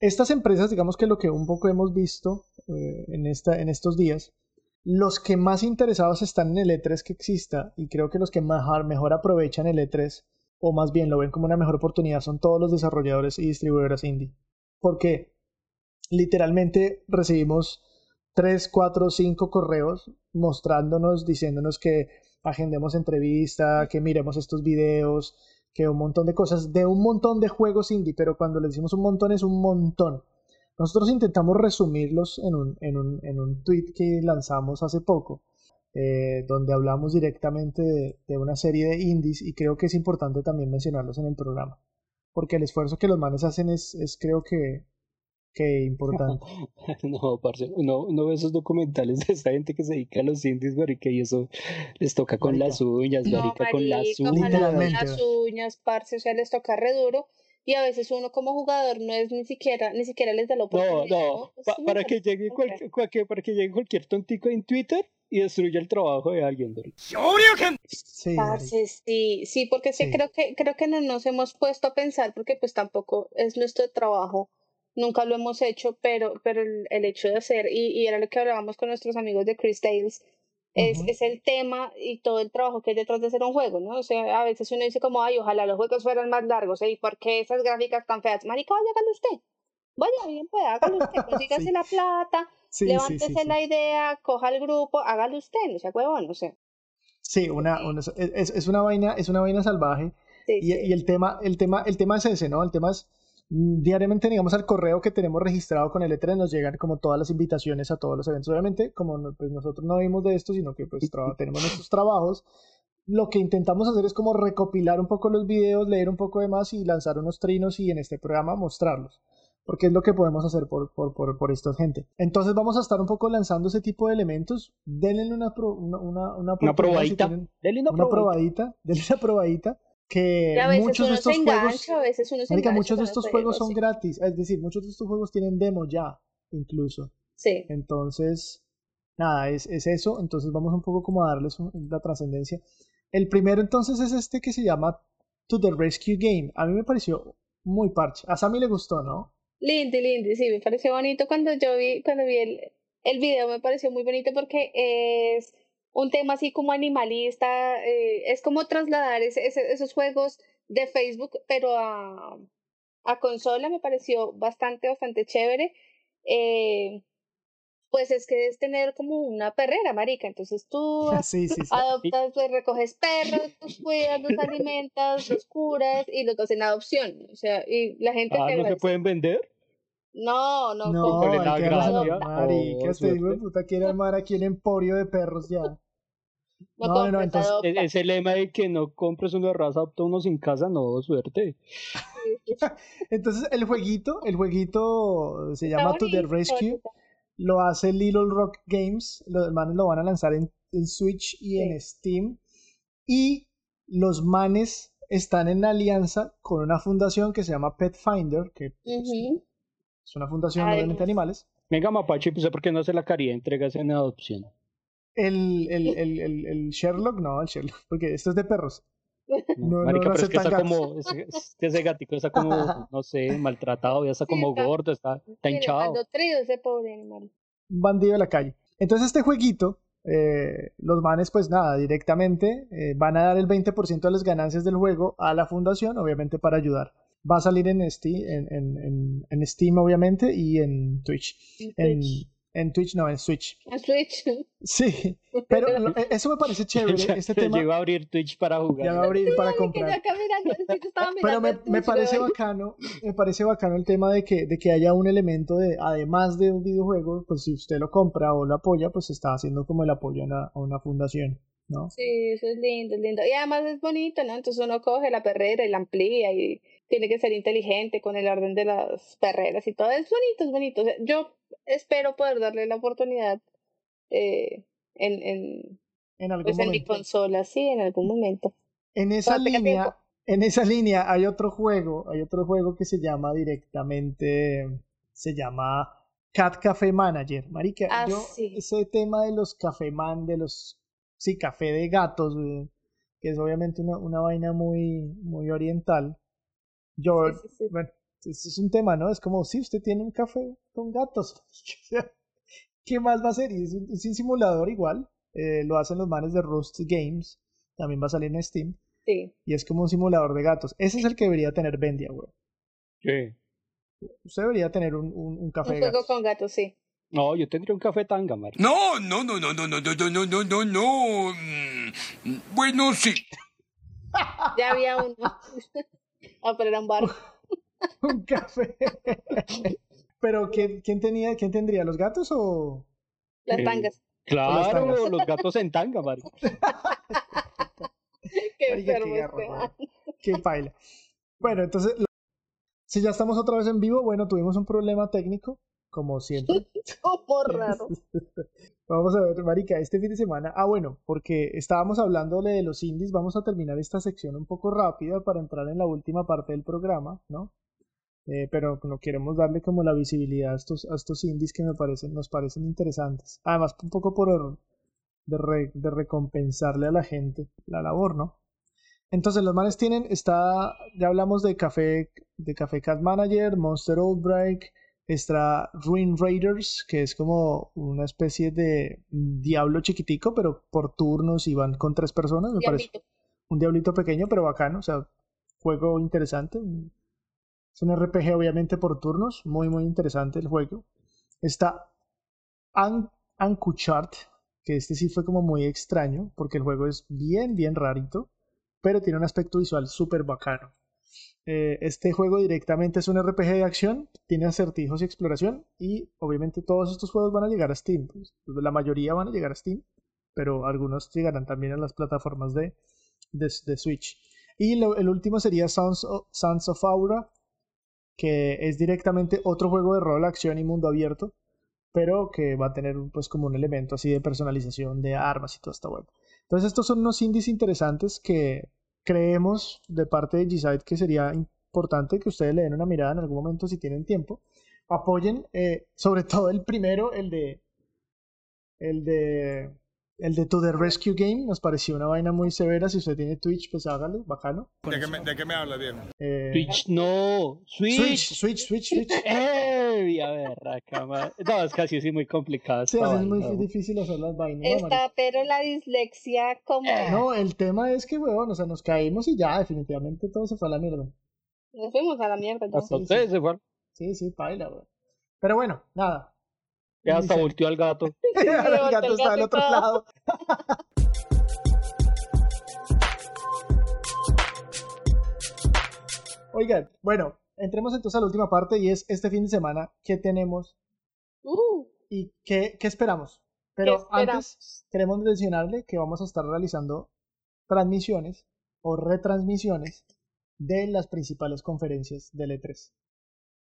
Estas empresas, digamos que lo que un poco hemos visto eh, en, esta, en estos días, los que más interesados están en el E3 que exista y creo que los que mejor, mejor aprovechan el E3 o más bien lo ven como una mejor oportunidad son todos los desarrolladores y distribuidoras indie. Porque literalmente recibimos 3, 4, 5 correos mostrándonos, diciéndonos que agendemos entrevista, que miremos estos videos, que un montón de cosas, de un montón de juegos indie, pero cuando le decimos un montón es un montón. Nosotros intentamos resumirlos en un, en un, en un tweet que lanzamos hace poco, eh, donde hablamos directamente de, de una serie de indies y creo que es importante también mencionarlos en el programa, porque el esfuerzo que los manes hacen es, es creo que, que importante. *laughs* No, parce, uno, uno ve esos documentales de esa gente que se dedica a los indies, marica, y eso les toca con Marica. las uñas, No, marica, con las uñas. con las uñas, parce, o sea, les toca re duro. Y a veces uno como jugador no es ni siquiera, ni siquiera les da la No, oportunidad. no, pa- una para que llegue cualquier, cualquier- para que llegue cualquier tontico en Twitter y destruya el trabajo de alguien. Sí, Parce, sí, sí, porque sí, Sí. creo que creo que no nos hemos puesto a pensar porque pues tampoco es nuestro trabajo, nunca lo hemos hecho, pero pero el, el hecho de hacer y, y era lo que hablábamos con nuestros amigos de Chris Tales es, Ujú. es el tema y todo el trabajo que hay detrás de hacer un juego, ¿no? O sea, a veces uno dice como, ay, ojalá los juegos fueran más largos, ¿eh? ¿Y por qué esas gráficas tan feas? Marica, vaya, hágalo usted. Vaya, bien, pues, hágalo usted, *laughs* consígase Sí. la plata, sí, levántese sí, la idea, coja el grupo, hágalo usted, no sea huevón, o sea. Sí, una, una- es, es una vaina, es una vaina salvaje. Y, y el tema, el tema, el tema es ese, ¿no? El tema es diariamente, digamos, al correo que tenemos registrado con el E3 nos llegan como todas las invitaciones a todos los eventos. Obviamente, como no- pues nosotros no vimos de esto, sino que pues *laughs* tenemos nuestros trabajos, lo que intentamos hacer es como recopilar un poco los videos, leer un poco de más y lanzar unos trinos y en este programa mostrarlos. Porque es lo que podemos hacer por, por, por, por esta gente. Entonces vamos a estar un poco lanzando ese tipo de elementos. Denle una, pro- una, una, una Una si probadita. tienen- Denle una, una probadita. probadita, *laughs* denle una probadita, que Y a veces muchos uno de estos se juegos, a veces uno se marica, engancha muchos de estos juegos son sí. gratis, es decir, muchos de estos juegos tienen demo ya, incluso. Sí. Entonces, nada, es, es eso, entonces vamos un poco como a darles un- la trascendencia. El primero entonces es este que se llama To the Rescue Game. A mí me pareció muy parche. A Sammy le gustó, ¿no? Lindo, lindo, sí, me pareció bonito cuando yo vi, cuando vi el, el video, me pareció muy bonito porque es un tema así como animalista, eh, es como trasladar ese- ese- esos juegos de Facebook, pero a, a consola, me pareció bastante, bastante chévere. Eh, pues es que es tener como una perrera, marica, entonces tú *laughs* sí, sí, sí. adoptas, pues recoges perros, los cuidas, los alimentas, los curas y los das en adopción, o sea, y la gente Ah, te ¿no se agradece. pueden vender? No, no, No, hay que Marica, Oh, este hijo de puta quiere armar aquí el emporio de perros ya. no, no, no, entonces- adopta. E- Ese lema de que no compres una raza, opta uno sin casa, no, suerte. *laughs* Entonces el jueguito, el jueguito se llama To the Rescue lo hace Little Rock Games. Los manes lo van a lanzar en, en Switch y en Steam. Y los manes están en alianza con una fundación que se llama Pet Finder, que pues, Ujú. Es una fundación Ay, obviamente de no. animales. Venga, Mapache, pues ¿por qué no se la caría? Entregas en adopción. El, el, el, el, el Sherlock, no, el Sherlock, porque esto es de perros. No, Marica, no, no pero es que está gatos. como, es, es que ese gatico está como, *laughs* no sé, maltratado, ya está Sí, como está- gordo, está, está hinchado. ese pobre animal. un bandido de la calle. Entonces este jueguito, eh, los manes pues nada, directamente eh, van a dar el 20% de las ganancias del juego a la fundación, obviamente para ayudar. Va a salir en Steam, en, en, en, en Steam obviamente y en Twitch. En En, Twitch. en Twitch no, en Switch. En Switch. Sí, pero lo- e- eso me parece *laughs* chévere, Ya- este tema Llegó a abrir Twitch para jugar. ya va a abrir para comprar. Pero me, me parece bacano, me parece bacano el tema de que, de que haya un elemento de, además de un videojuego, pues si usted lo compra o lo apoya, pues está haciendo como el apoyo a una, a una fundación, ¿no? Sí, eso es lindo, es lindo. Y además es bonito, ¿no? Entonces uno coge la perrera y la amplía y tiene que ser inteligente con el orden de las perreras y todo. Es bonito, es bonito. O sea, yo espero poder darle la oportunidad eh, en, en, En algún pues en mi consola, sí, en algún momento. En esa Cuando línea, en esa línea hay otro juego, hay otro juego que se llama directamente, se llama Cat Café Manager. Marica, Ah, yo sí. ese tema de los café man, de los, sí, café de gatos, que es obviamente una, una vaina muy, muy oriental. Yo, Sí, sí, sí. bueno, es, es un tema, ¿no? Es como, si usted tiene un café con gatos, *laughs* ¿qué más va a hacer? Y es un, es un simulador igual, eh, lo hacen los manes de Rust Games, también va a salir en Steam. Sí. Y es como un simulador de gatos. Ese es el que debería tener Bendia, güey. Sí. Usted debería tener un, un, un café Un de juego gatos. con gatos, sí. No, yo tendría un café tanga, marica. No, no, no, no, no, no, no, no, no, no, no, no. Mm, Bueno, sí. Ya había uno. *laughs* ah, pero era un bar. *laughs* un café. Pero ¿quién, quién tenía, quién tendría? ¿Los gatos o...? Las Eh, tangas. Claro, tangas. los gatos en tanga, marica. *laughs* Qué Marica, qué garro, este. Qué paila. Bueno, entonces, lo- si ya estamos otra vez en vivo, bueno, tuvimos un problema técnico, como siempre. *laughs* Como raro. Vamos a ver, Marica, este fin de semana. Ah, bueno, porque estábamos hablándole de los indies. Vamos a terminar esta sección un poco rápida para entrar en la última parte del programa, ¿no? Eh, pero no queremos darle como la visibilidad a estos, a estos indies que me parecen, nos parecen interesantes. Además, un poco por de, re- de recompensarle a la gente la labor, ¿no? Entonces, los manes tienen, está, ya hablamos de Café, de Café Cat Manager, Monster Old Break, está Ruin Raiders, que es como una especie de diablo chiquitico, pero por turnos y van con tres personas, me parece un diablito pequeño, pero bacano, o sea, juego interesante. Es un RPG obviamente por turnos, muy muy interesante el juego. Está An Ankuchart, que este sí fue como muy extraño, porque el juego es bien bien rarito, pero tiene un aspecto visual súper bacano. Eh, este juego directamente es un RPG de acción, tiene acertijos y exploración, y obviamente todos estos juegos van a llegar a Steam. pues, la mayoría van a llegar a Steam, pero algunos llegarán también a las plataformas de, de, Switch. Y el último sería Sons of, Sons of Aura, que es directamente otro juego de rol, acción y mundo abierto, pero que va a tener pues como un elemento así de personalización de armas y toda esta web. Entonces estos son unos indies interesantes que creemos de parte de G-Side que sería importante que ustedes le den una mirada en algún momento si tienen tiempo. Apoyen, eh, sobre todo el primero, el de el de el de To The Rescue Game, nos pareció una vaina muy severa. Si usted tiene Twitch, pues hágalo, bacano. ¿De qué, me, ¿De qué me habla, Diego? Eh, Twitch no, Switch, Switch. Switch, Switch, Switch. *laughs* ¡Eh! A ver, acá, No, es casi así muy complicado. Sí, es muy difícil hacer las vainas. Está, pero la dislexia como... No, el tema es que, weón, o sea, nos caímos y ya, definitivamente todo se fue a la mierda. Nos fuimos a la mierda. Hasta sí, ustedes se fueron. Sí, sí, paila, weón. Pero bueno, nada. Ya hasta volteó al gato. *laughs* *laughs* el gato está y otro lado. *laughs* Oigan, bueno, entremos entonces a la última parte y es este fin de semana, ¿qué tenemos Uh, y qué, qué esperamos? Pero ¿qué esperamos? antes queremos mencionarle que vamos a estar realizando transmisiones o retransmisiones de las principales conferencias del E3.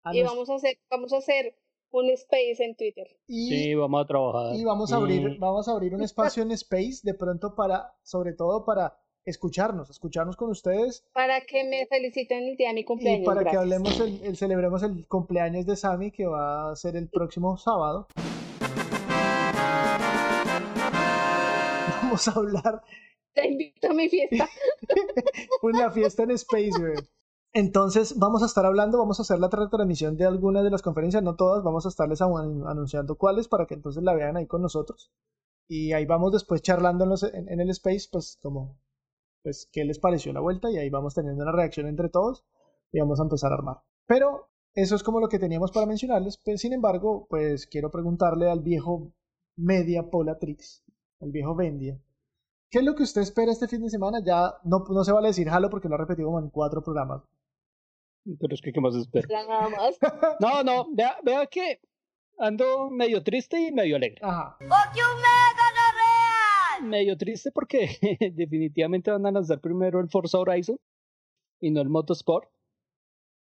A Y vamos a hacer, vamos a hacer un space en Twitter. Y, Sí, vamos a trabajar. y vamos a abrir, Mm, vamos a abrir un espacio en Space de pronto para, sobre todo para escucharnos, escucharnos con ustedes Para que me feliciten el día de mi cumpleaños. y para que hablemos, el, el- celebremos el cumpleaños de Sammy que va a ser el próximo sábado. Vamos a hablar Te invito a mi fiesta. *laughs* una fiesta en Space, güey. Entonces vamos a estar hablando, vamos a hacer la retransmisión de algunas de las conferencias, no todas, vamos a estarles anu- anunciando cuáles para que entonces la vean ahí con nosotros. Y ahí vamos después charlando en el Space, pues como, pues qué les pareció la vuelta y ahí vamos teniendo una reacción entre todos y vamos a empezar a armar. Pero eso es como lo que teníamos para mencionarles, pues, sin embargo, pues quiero preguntarle al viejo Media Polatrix, al viejo Vendia. ¿Qué es lo que usted espera este fin de semana? Ya no, no se vale decir Halo porque lo ha repetido como en cuatro programas. Pero es que, ¿qué más espero? Ya nada más. *laughs* No, no, vea, vea que ando medio triste y medio alegre. Ajá. Medio triste porque *laughs* definitivamente van a lanzar primero el Forza Horizon y no el Motorsport.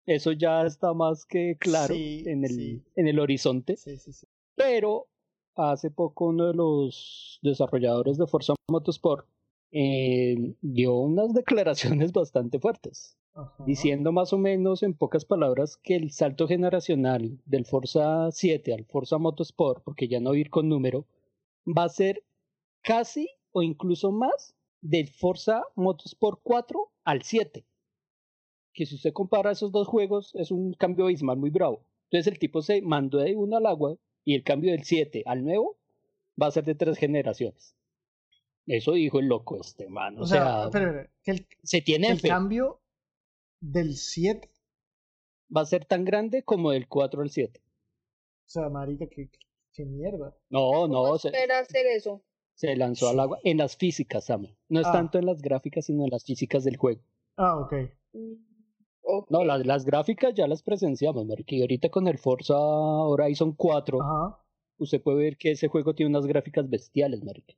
Eso ya está más que claro Sí, en, el, sí. en el horizonte. Sí, sí, sí. Pero hace poco uno de los desarrolladores de Forza Motorsport eh, dio unas *laughs* declaraciones bastante fuertes, Ajá. diciendo más o menos en pocas palabras que el salto generacional del Forza 7 al Forza Motorsport, porque ya no ir con número, va a ser casi o incluso más del Forza Motorsport 4 al 7. Que si usted compara esos dos juegos es un cambio abismal muy bravo. Entonces el tipo se mandó de uno al agua y el cambio del 7 al nuevo va a ser de tres generaciones. Eso dijo el loco este, man. O, O sea, sea, espera, espera, que el, se tiene el fe. cambio del 7, Va a ser tan grande como del 4 al 7. o sea, marica, qué, qué mierda. No, ¿Cómo no, se, espera hacer eso? se lanzó al agua en las físicas, Sammy. No es Ah. tanto en las gráficas, sino en las físicas del juego. Ah, ok. Mm, ok. No, las, las gráficas ya las presenciamos, marica. Y ahorita con el Forza Horizon 4, Ajá. usted puede ver que ese juego tiene unas gráficas bestiales, marica.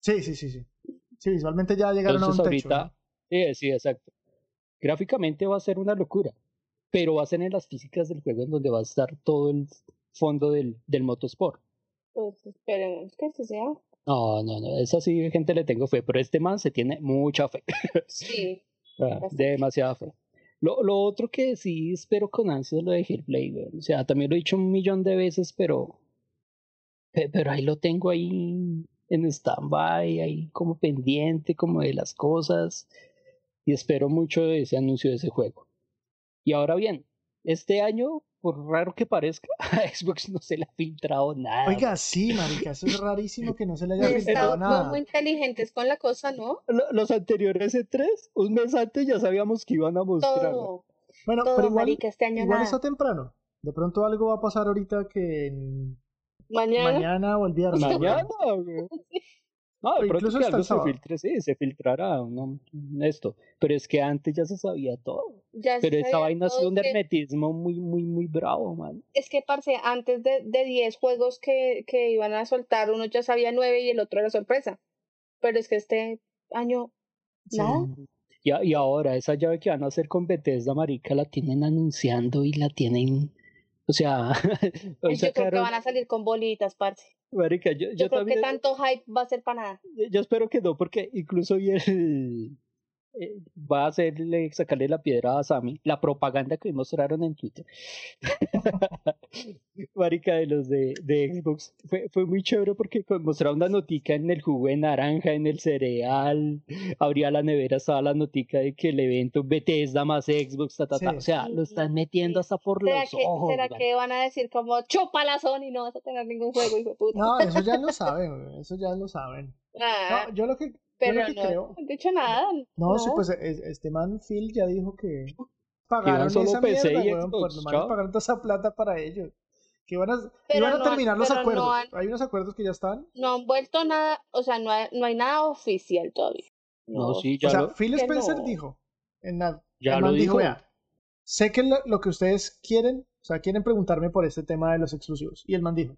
Sí, sí, sí, sí. Sí, visualmente ya llegaron Entonces a un techo. ahorita, sí, sí, exacto. Gráficamente va a ser una locura, pero va a ser en las físicas del juego en donde va a estar todo el fondo del, del motosport. Pues esperemos que así sea. No, no, no, esa sí gente le tengo fe, pero este man se tiene mucha fe. *laughs* Sí. Ah, demasiada fe. Lo, lo otro que sí espero con ansia es lo de Hellblade, güey. O sea, también lo he dicho un millón de veces, pero. pe- Pero ahí lo tengo ahí en stand-by, ahí como pendiente, como de las cosas. Y espero mucho de ese anuncio de ese juego. Y ahora bien, este año, por raro que parezca, *laughs* a Xbox no se le ha filtrado nada. Oiga, sí, marica, eso es rarísimo que no se le haya filtrado nada. muy inteligentes con la cosa, ¿no? Lo- Los anteriores E3, un mes antes ya sabíamos que iban a mostrar. Todo, Bueno, todo, pero igual, marica, este año igual nada. está temprano. De pronto algo va a pasar ahorita que en- Mañana. mañana o el viernes. Mañana, *laughs* güey. No, de pronto incluso que algo se filtre, sí, se filtrará, no, esto. Pero es que antes ya se sabía todo. Ya se Pero esa sabía vaina ha todo, sido un es que- hermetismo muy, muy, muy bravo, man. Es que, parce, antes de, de 10 juegos que, que iban a soltar, uno ya sabía 9 y el otro era sorpresa. Pero es que este año, Sí. ¿no? Y, a- y ahora, esa llave que van a hacer con Bethesda, marica, la tienen anunciando y la tienen... O sea, *laughs* yo creo que sacaron- van a salir con bolitas, parce. Marica, yo, Yo, yo creo también... que tanto hype va a ser para nada. Yo- Yo espero que no, porque incluso vi el, eh, va a hacerle, sacarle la piedra a Sammy, la propaganda que mostraron en Twitter. *laughs* Marica de los de, de Xbox. Fue, fue muy chévere porque mostraron una notica en el jugo de naranja, en el cereal. Abría la nevera, estaba la notica de que el evento Bethesda más Xbox, ta, ta, ta. Sí. O sea, lo están metiendo hasta por ¿Será, los que, ojos. ¿será man. que van a decir como chupa la Sony y no vas a tener ningún juego, hijo de puta? No, eso ya *laughs* lo saben, eso ya lo saben. Ah, No, yo lo que, pero no, creo. no han dicho nada. No, sí, pues es- este man Phil ya dijo que pagaron solo esa PC mierda, y weón, Xbox, por lo menos chao. pagaron toda esa plata para ellos. Que iban a, Pero iban a no han- terminar los no acuerdos. han- Hay unos acuerdos que ya están. No han vuelto nada, o sea, no hay, no hay nada oficial todavía. No, sí, ya o sea, lo, Phil que Spencer no. dijo en la, ya el lo man dijo. vea, sé que lo, lo que ustedes quieren, o sea, quieren preguntarme por este tema de los exclusivos. Y el man dijo,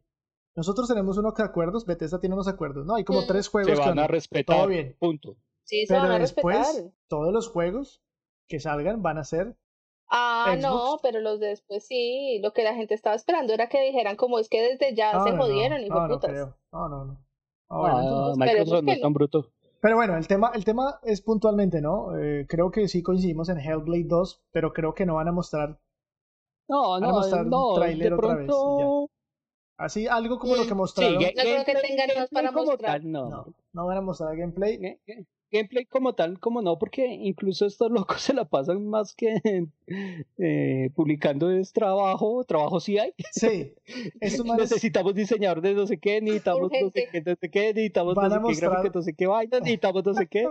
nosotros tenemos unos acuerdos, Bethesda tiene unos acuerdos, ¿no? Hay como Mm. tres Se juegos que van a respetar. todo bien. Punto. Sí, se Pero van a después, respetar. todos los juegos que salgan van a ser Ah, no, Xbox. pero los de después sí. Lo que la gente estaba esperando era que dijeran como es que desde ya No, se no, no, jodieron, hijo no, de no putas. creo. No, no, no. Ah, bueno, Ah, entonces- esperemos Microsoft no es tan no. bruto. Pero bueno, el tema, el tema es puntualmente, ¿no? Eh, creo que sí coincidimos en Hellblade 2, pero creo que no van a mostrar No, Van a no, mostrar un no, tráiler de otra vez pronto... así algo como lo que mostraron. Sí, No creo que tengan más para mostrar. tal, no. No, no van a mostrar gameplay. Ga- ga- Gameplay como tal, como no, porque incluso estos locos *laughs* se la pasan más que *laughs* eh, publicando es trabajo, trabajo sí hay. Sí, *laughs* estos manes Necesitamos diseñador de no sé qué, necesitamos no sé qué, no sé qué, necesitamos Van no sé qué mostrar- gráfico, no sé qué vaina, necesitamos no sé qué.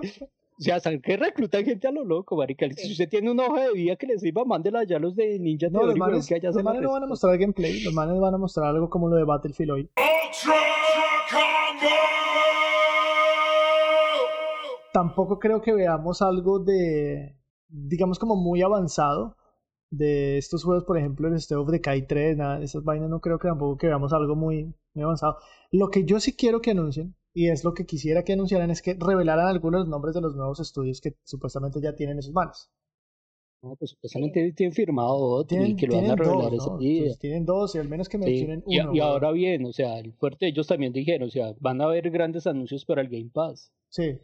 O sea, ¿saben qué reclutan gente a lo loco, marica? Si Sí. usted tiene una hoja de vida que les sirva, mándela ya a los de Ninja No, los manes, que allá los manes no van a mostrar gameplay, los manes van a mostrar algo como lo de Battlefield hoy. Ultra Combo! Tampoco creo que veamos algo de, digamos, como muy avanzado de estos juegos, por ejemplo, el State of Decay 3, nada esas vainas, no creo que tampoco que veamos algo muy, muy avanzado. Lo que yo sí quiero que anuncien, y es lo que quisiera que anunciaran, es que revelaran algunos nombres de los nuevos estudios que supuestamente ya tienen esos manes. No, pues supuestamente tienen firmado otro y que lo van a revelar dos, ese ¿no? día. Entonces, tienen dos, y al menos que Sí, mencionen y, uno. y ahora bien, o sea, el fuerte ellos también dijeron, o sea, van a haber grandes anuncios para el Game Pass, Sí.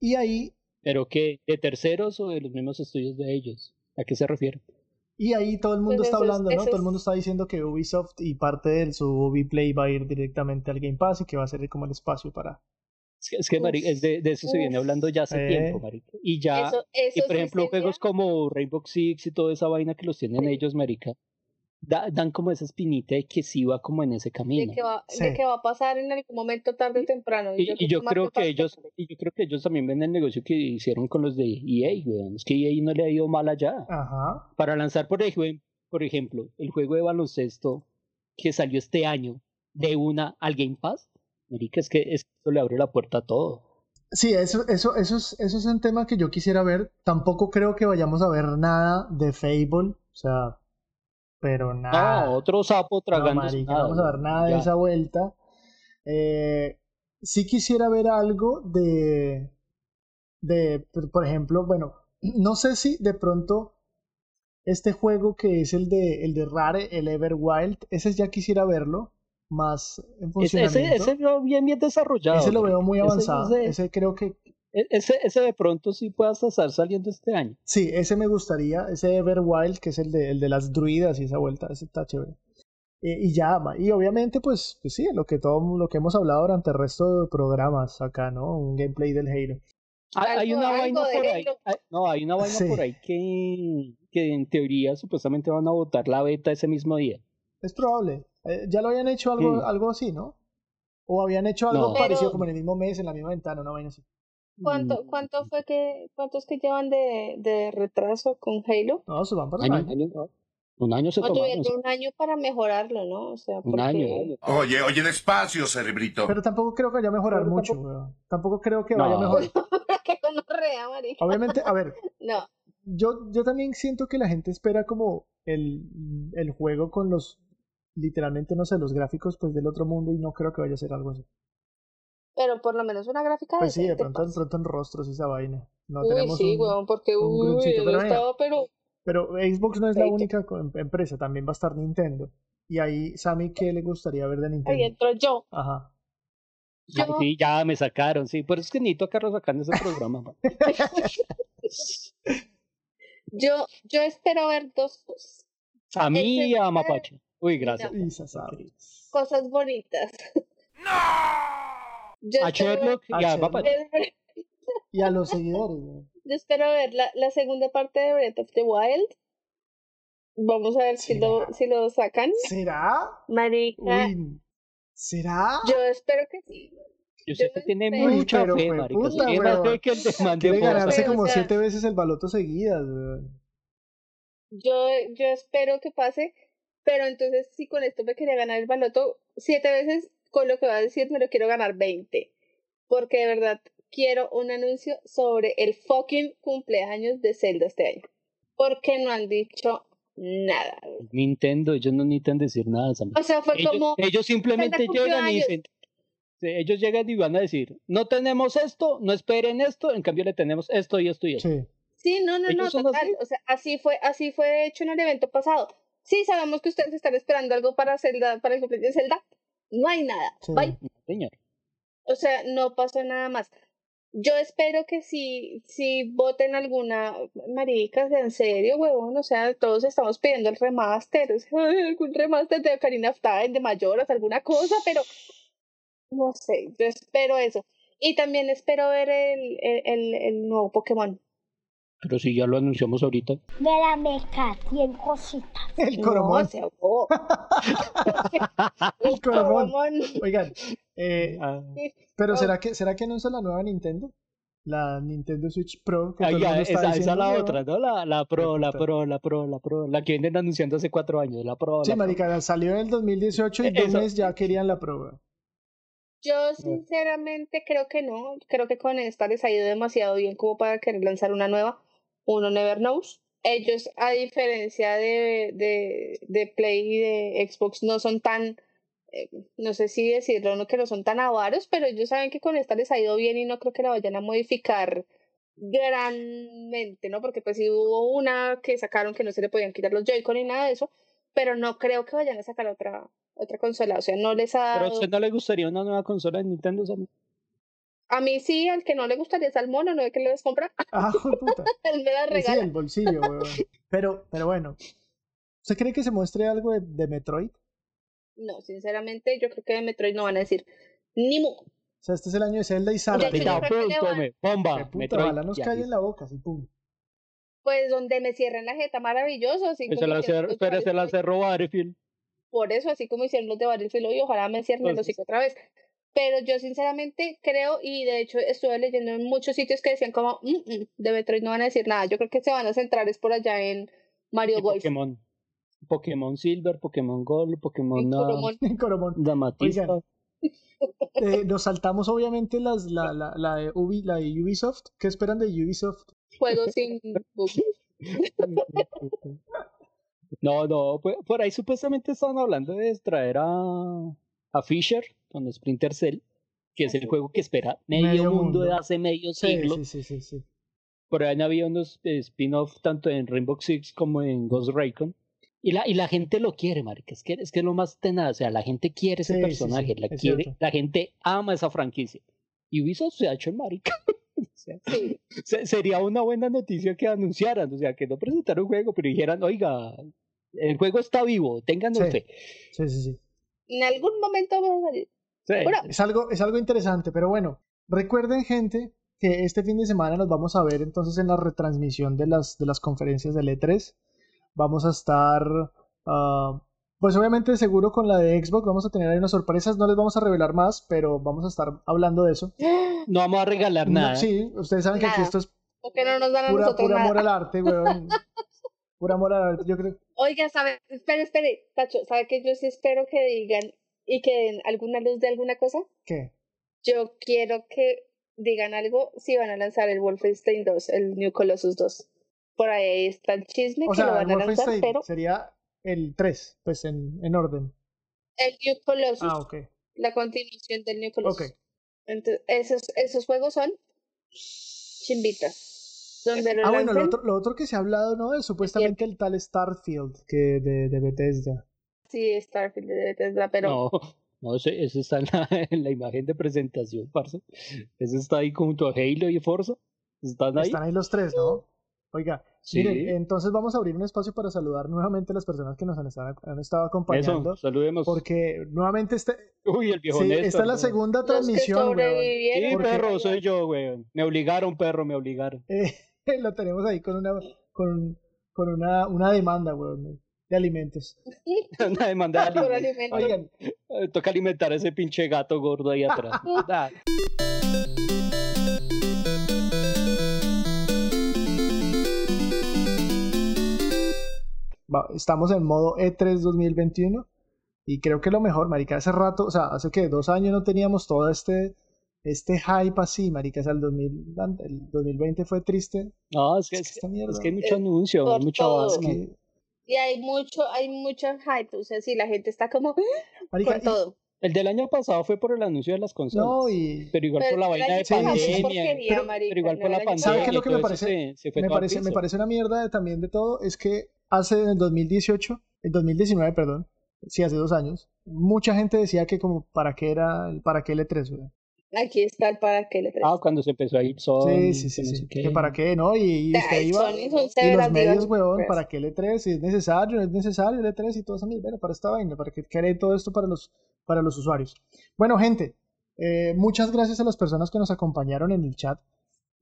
Y ahí, pero que de terceros o de los mismos estudios de ellos, ¿a qué se refieren? Y ahí todo el mundo Pues está es- hablando, ¿no? Todo el mundo está diciendo que Ubisoft y parte de su Ubiplay va a ir directamente al Game Pass y que va a ser como el espacio para... Es que, es que mari- es de, de eso se viene hablando ya hace Eh. tiempo, marica. Y ya, Eso, y por ejemplo, sería- juegos como Rainbow Six y toda esa vaina que los tienen Sí. ellos, marica, da- dan como esa espinita de que sí va como en ese camino. de que, va, Sí. de que va a pasar en algún momento tarde o temprano. Y, y yo creo que ellos, y yo creo que ellos también ven el negocio que hicieron con los de EA, weón. Es que EA no le ha ido mal allá. Ajá. Para lanzar, por ejemplo, por ejemplo, el juego de baloncesto que salió este año de una al Game Pass, marica, es que eso le abre la puerta a todo. Sí, eso, eso, eso, es, eso es un tema que yo quisiera ver. Tampoco creo que vayamos a ver nada de Fable. O sea, pero nada. No, otro sapo tragando no vamos a ver nada de ya. esa vuelta. Eh, sí quisiera ver algo de, de, por ejemplo, bueno, *clears throat* no sé si de pronto este juego que es el de, el de Rare, el Everwild, ese ya quisiera verlo más en Ese, ese, funcionamiento. ese lo bien, bien desarrollado. Ese lo veo muy Ese- avanzado. ese- Ese creo que Ese, ese de pronto sí puede hasta estar saliendo este año. Sí, ese me gustaría, ese Everwild, que es el de, el de las druidas y esa vuelta, ese está chévere. Eh, y ya, y obviamente, pues, pues sí, lo que todo lo que hemos hablado durante el resto de programas acá, ¿no? Un gameplay del Halo. Hay, hay Algo- una vaina por ahí. Hay- no, hay una vaina Sí. por ahí que, que en teoría supuestamente van a votar la beta ese mismo día. Es probable. Eh, ya lo habían hecho algo, Mm. algo así, ¿no? O habían hecho algo No. parecido Pero- como en el mismo mes, en la misma ventana, una vaina así. ¿Cuánto, Mm, cuánto fue que, cuántos que llevan de, de retraso con Halo? No, eso van para un año, año. año, un año se O tomaron. tuvieron un año para mejorarlo, ¿no? O sea, Un porque... año. Oye, oye, despacio, cerebrito. Pero tampoco creo que vaya a mejorar Pero mucho, tampoco- weón. Tampoco creo que vaya a No. mejorar. *laughs* Obviamente, a ver, *laughs* No, yo, yo también siento que la gente espera como el, el juego con los, literalmente, no sé, los gráficos pues del otro mundo y no creo que vaya a ser algo así. Pero por lo menos una gráfica Pues sí, de decente, pronto, de pronto en rostros y esa vaina. No Uy, tenemos sí, un- weón, porque un uy, pero estaba, pero... Pero Xbox no es la única em- empresa, también va a estar Nintendo. Y ahí, Sammy, ¿qué le gustaría ver de Ahí Nintendo? entro yo. Ajá. Ay, Yo- sí, ya me sacaron, sí. Por eso es que necesito a Carlos sacando ese programa. *laughs* Yo, yo espero ver dos cosas. A mí y a Mapache. Uy, gracias. Cosas bonitas. Yo A ver- Sherlock y A a Sherlock. Mapache. Y a los seguidores, güey. Yo espero ver la, la segunda parte de Breath of the Wild. Vamos a ver si lo, si lo sacan. ¿Será? Marica, Uy, ¿será? yo espero que sí. Yo sé que tiene espero- mucha Uy, fe, marica. puta, Tiene más weón. fe que el de Quiere ganarse o como sea- siete veces el baloto seguidas. Yo, yo espero que pase. Pero entonces, si con esto me quería ganar el baloto siete veces, con lo que va a decir, me lo quiero ganar 20. Porque de verdad quiero un anuncio sobre el fucking cumpleaños de Zelda este año. Porque no han dicho nada. Nintendo, ellos no necesitan decir nada. Sam. O sea, fue Ellos, como. ellos simplemente llegan y dicen, ellos llegan y van a decir, no tenemos esto, no esperen esto, en cambio le tenemos esto y esto y esto. Sí. Sí, no, no, no, Ellos total. así. O sea, así fue, así fue hecho en el evento pasado. Sí, sabemos que ustedes están esperando algo para Zelda, para el cumpleaños de Zelda. No hay nada. Sí. Bye. No, señor. O sea, no pasó nada más. Yo espero que si, si voten alguna, maricas, en serio, huevón, o sea, todos estamos pidiendo el remaster, o sea, *laughs* algún remaster de Ocarina of Time, de Mayoras, alguna cosa, pero no sé, yo espero eso. Y también espero ver el, el, el, el nuevo Pokémon. Pero si ya lo anunciamos ahorita. De la meca, tiene cositas. *laughs* El No, coromón. se ahogó. *laughs* El coromón. Oigan, eh, Ah, pero. ¿será que, ¿será que anuncia la nueva Nintendo? La Nintendo Switch Pro. Que ah, ya, está esa, esa la otra, ¿no? La, la Pro, la. Pro, la Pro, la Pro, la que vienen anunciando hace cuatro años, la Pro. Sí, la Pro. marica, salió en el 2018 y Eh, dos eso. meses ya querían la Pro. Yo sinceramente creo que no. Creo que con esta les ha ido demasiado bien como para querer lanzar una nueva. Uno never knows. Ellos, a diferencia de, de, de Play y de Xbox, no son tan, eh, no sé si decirlo, no que no son tan avaros, pero ellos saben que con esta les ha ido bien y no creo que la vayan a modificar granmente, ¿no? Porque pues sí hubo una que sacaron que no se le podían quitar los Joy-Con ni nada de eso, pero no creo que vayan a sacar otra, otra consola. O sea, no les ha Pero a dado... usted no le gustaría una nueva consola de Nintendo, Sammy? A mí sí, al que no le gustaría salmón o no ve que le compra, *laughs* Ah, puta. *laughs* él me la Sí, regala. el bolsillo, weón. Pero, pero bueno. ¿Usted cree que se muestre algo de, de Metroid? No, sinceramente, yo creo que de Metroid no van a decir ni mu. O sea, este es el año de Zelda y creo que pum, tome, bomba. puta, Metroid, ojalá nos cae en la boca, así, pum. Pues donde me cierren la jeta, maravilloso. Así Pues como se la los Pero se la cerró Battlefield. Por eso, así como hicieron los de Battlefield y ojalá me cierren el hocico otra vez. Pero yo sinceramente creo, y de hecho estuve leyendo en muchos sitios que decían como, "Mm, mm, de Metroid no van a decir nada. Yo creo que se van a centrar es por allá en Mario Y Golf. Pokémon. Pokémon Silver, Pokémon Gold, Pokémon Coromon. *laughs* Damatista. Oigan. Eh, nos saltamos obviamente las, la, la, la, de Ubi- la de Ubisoft. ¿Qué esperan de Ubisoft? Juegos *laughs* sin. No, no, por, por ahí supuestamente estaban hablando de traer a, a Fisher con Splinter Cell, que es el juego que espera medio, Medio mundo, de hace medio Sí, siglo. sí, sí, sí, sí. Por ahí habido unos eh, spin-off tanto en Rainbow Six como en Ghost Recon. Y la, y la gente lo quiere, marica. Es que, es que es lo más tenaz. O sea, la gente quiere ese Sí, personaje. sí, la, es quiere, cierto. la gente ama esa franquicia. Y Ubisoft se ha hecho el marica. *laughs* O sea, sería una buena noticia que anunciaran. O sea, que no presentaran un juego, pero dijeran, oiga, el juego está vivo, ténganos Sí. fe. Sí, sí, sí. En algún momento vamos a salir. Sí. Bueno, Es algo, es algo interesante, pero bueno, recuerden gente que este fin de semana nos vamos a ver entonces en la retransmisión de las, de las conferencias del E3. Vamos a estar, ah, pues obviamente seguro con la de Xbox, vamos a tener ahí unas sorpresas, no les vamos a revelar más, pero vamos a estar hablando de eso. No vamos a regalar No, nada. sí, ustedes saben que aquí Nada. esto es porque no nos dan a pura, nosotros pura nada. amor al arte, weón. Pura amor al arte, yo creo. Oiga, sabe, espere, espere, Tacho, ¿sabe que yo sí espero que digan y que den alguna luz de alguna cosa? ¿Qué? Yo quiero que digan algo si van a lanzar el Wolfenstein 2, el New Colossus 2. Por ahí está el chisme O que lo sea, el van a lanzar, Wolfenstein pero sería el 3, pues en, en orden. el New Colossus, Ah, ok. la continuación del New Colossus. Ok. Entonces, esos, esos juegos son chimbitas. Donde lo Ah, bueno, lo otro, lo otro que se ha hablado, ¿no? Es supuestamente el tal Starfield que de, de Bethesda. Sí, Starfield de Bethesda, pero No, *laughs* no, ese, ese está en la, *laughs* en la imagen de presentación, parce. Ese está ahí junto a Halo y Forza. Están ahí. Están ahí los tres, ¿no? Oiga, Sí. miren, entonces vamos a abrir un espacio para saludar nuevamente a las personas que nos han estado, han estado acompañando. Eso, saludemos. Porque nuevamente este, Uy, el viejo sí, Néstor, esta es la segunda transmisión, weón. Sí, porque- perro, soy yo, weón. Me obligaron, perro, me obligaron. *laughs* Eh, lo tenemos ahí con una con, con una, una demanda, weón, de alimentos. *laughs* Una demanda de *laughs* Por alimentos. alimentos. Oigan, Toca alimentar a ese pinche gato gordo ahí atrás. *laughs* Ah, va- estamos en modo E E3 2021 y creo que lo mejor, marica, hace rato, o sea, hace que dos años no teníamos todo este este hype así, marica, o sea, el, 2000, el 2020 fue triste. No, es que, Es es que que, esta mierda. es que hay mucho Eh, anuncio, por mucha todo. Es que, Y hay mucho, hay mucho hype, o sea, sí, la gente está como *laughs* marica, con todo. El del año pasado fue por el anuncio de las consolas. No, y Pero igual por la el vaina de fue pandemia. pero- marica, Pero igual no, por la el pandemia. ¿Sabe qué es lo que me parece? se- se me parece, me parece una mierda de- también de todo, es que hace en el 2018, el 2019, perdón, sí, hace dos años, mucha gente decía que como para qué era, el- para qué L3, güey. Aquí está el para qué le Ah, cuando se empezó a ir Sony. Sí, sí, sí, sí, que para qué, ¿no? Y, y Ay, usted iba, y los medios, weón, pues. para qué L3, si es necesario, no es necesario L3 y todo eso, bueno, para esta vaina, para que quede todo esto para los, para los usuarios. Bueno, gente, eh, muchas gracias a las personas que nos acompañaron en el chat.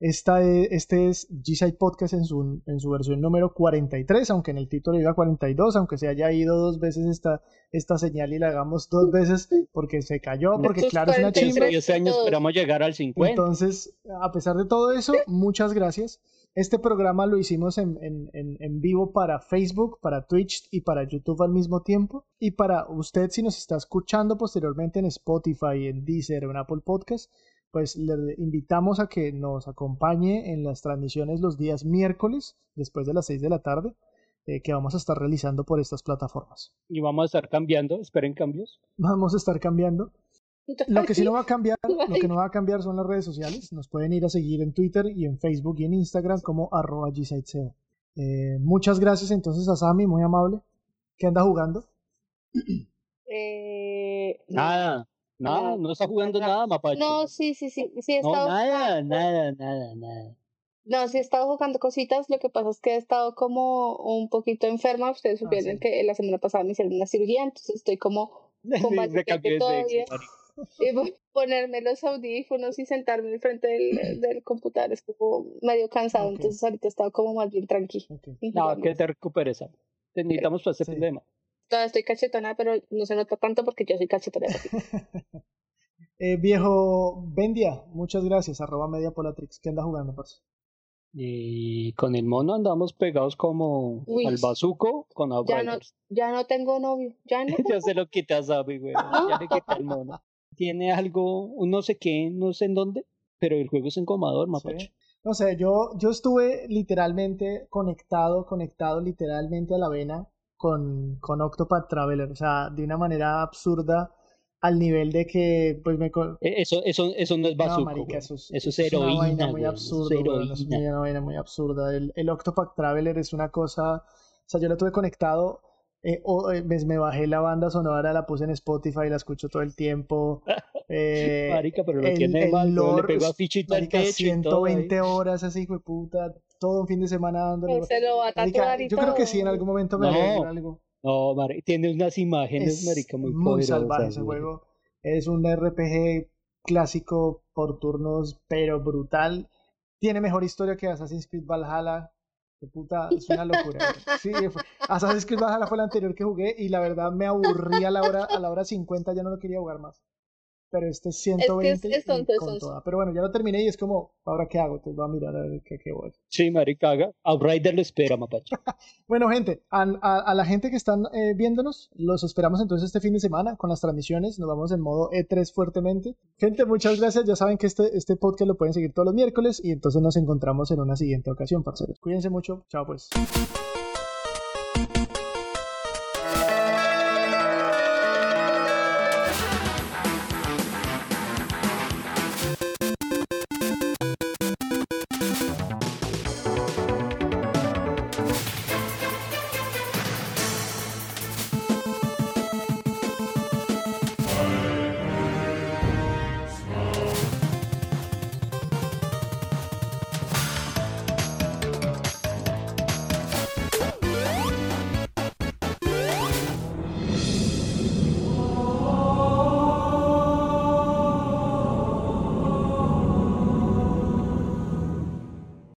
Esta es- este es G-Side Podcast en su, en su versión número 43, aunque en el título diga 42, aunque se haya ido dos veces esta, esta señal y la hagamos dos veces porque se cayó, porque claro, es una 43 chimba. Y año todos. esperamos llegar al 50. Entonces, a pesar de todo eso, muchas gracias. Este programa lo hicimos en, en- vivo para Facebook, para Twitch y para YouTube al mismo tiempo. Y para usted, si nos está escuchando posteriormente en Spotify, en Deezer o en Apple Podcast, pues le invitamos a que nos acompañe en las transmisiones los días miércoles, después de las 6 de la tarde, eh, que vamos a estar realizando por estas plataformas. Y vamos a estar cambiando. Esperen cambios. Vamos a estar cambiando. Lo que sí no va a cambiar, *laughs* lo que no va a cambiar son las redes sociales. Nos pueden ir a seguir en Twitter y en Facebook y en Instagram como arroba gsiteseo. Eh, muchas gracias entonces a Sammy, muy amable. ¿Qué anda jugando? Eh. Nada. Nada. No está jugando nada, mapache. No, sí, sí, sí, sí he No, estado nada, jugando. nada, nada, nada. No, sí he estado jugando cositas, lo que pasa es que he estado como un poquito enferma, ustedes supieron sí. que la semana pasada me hicieron una cirugía, entonces estoy como *laughs* de todavía. *laughs* y a ponerme los audífonos y sentarme en frente del, *laughs* del computador es como medio cansado, entonces ahorita he estado como más bien tranquilo. Ok. No, que te recuperes. Te necesitamos para Sí. problema. Todavía estoy cachetona, pero no se nota tanto porque yo soy cachetona. *laughs* Eh, viejo Bendia, muchas gracias. Arroba Media Polatrix. ¿Qué anda jugando, parce? Y con el mono andamos pegados como Uy. al bazuco con Ya no, ya no tengo novio, ya no. *laughs* ya se lo quita a Sabi, güey. Ya le quita el mono. Tiene algo, un no sé qué, no sé en dónde, pero el juego es encomador, mapache. Sí. No sé, yo, yo estuve literalmente conectado, conectado literalmente a la vena con, con Octopath Traveler. O sea, de una manera absurda al nivel de que, pues me... Eh, Eso, eso, eso no es No, bazuco, marica, eso es, Eso es una heroína, vaina muy absurda, es weón, es una vaina muy absurda. El, el Octopath Traveler es una cosa, o sea, yo lo tuve conectado, eh, o, eh, me, me bajé la banda sonora, la puse en Spotify, la escucho todo el tiempo. *laughs* eh, Marica, pero lo el- tiene el mal, güey, le lore, pegó a es- fichita al marica, pecho y todo ahí. 120 horas así, hijo de puta, todo un fin de semana dándole. Se lo va a Marica, tatuar y yo creo que sí, en algún momento me No. voy a hacer algo. No, marica, tiene unas imágenes, Es marica, muy, muy salvaje ese juego. Es un RPG clásico por turnos, pero brutal. Tiene mejor historia que Assassin's Creed Valhalla. De puta, es una locura. güey. *laughs* Sí, fue- Assassin's Creed Valhalla fue el anterior que jugué y la verdad me aburrí a la hora, a la hora 50, ya no lo quería jugar más. Pero este es 120 es tonto, y es con tonto. toda. Pero bueno, ya lo terminé y es como, ¿ahora qué hago? Entonces voy a mirar a ver qué, qué voy. Sí, marica, haga. Outrider lo espera, mapache. *laughs* Bueno, gente, a, a- a la gente que están eh, viéndonos, los esperamos entonces este fin de semana con las transmisiones. Nos vamos en modo E3 fuertemente. Gente, muchas gracias. Ya saben que este, este podcast lo pueden seguir todos los miércoles y entonces nos encontramos en una siguiente ocasión, parceros. Cuídense mucho. Chao, pues.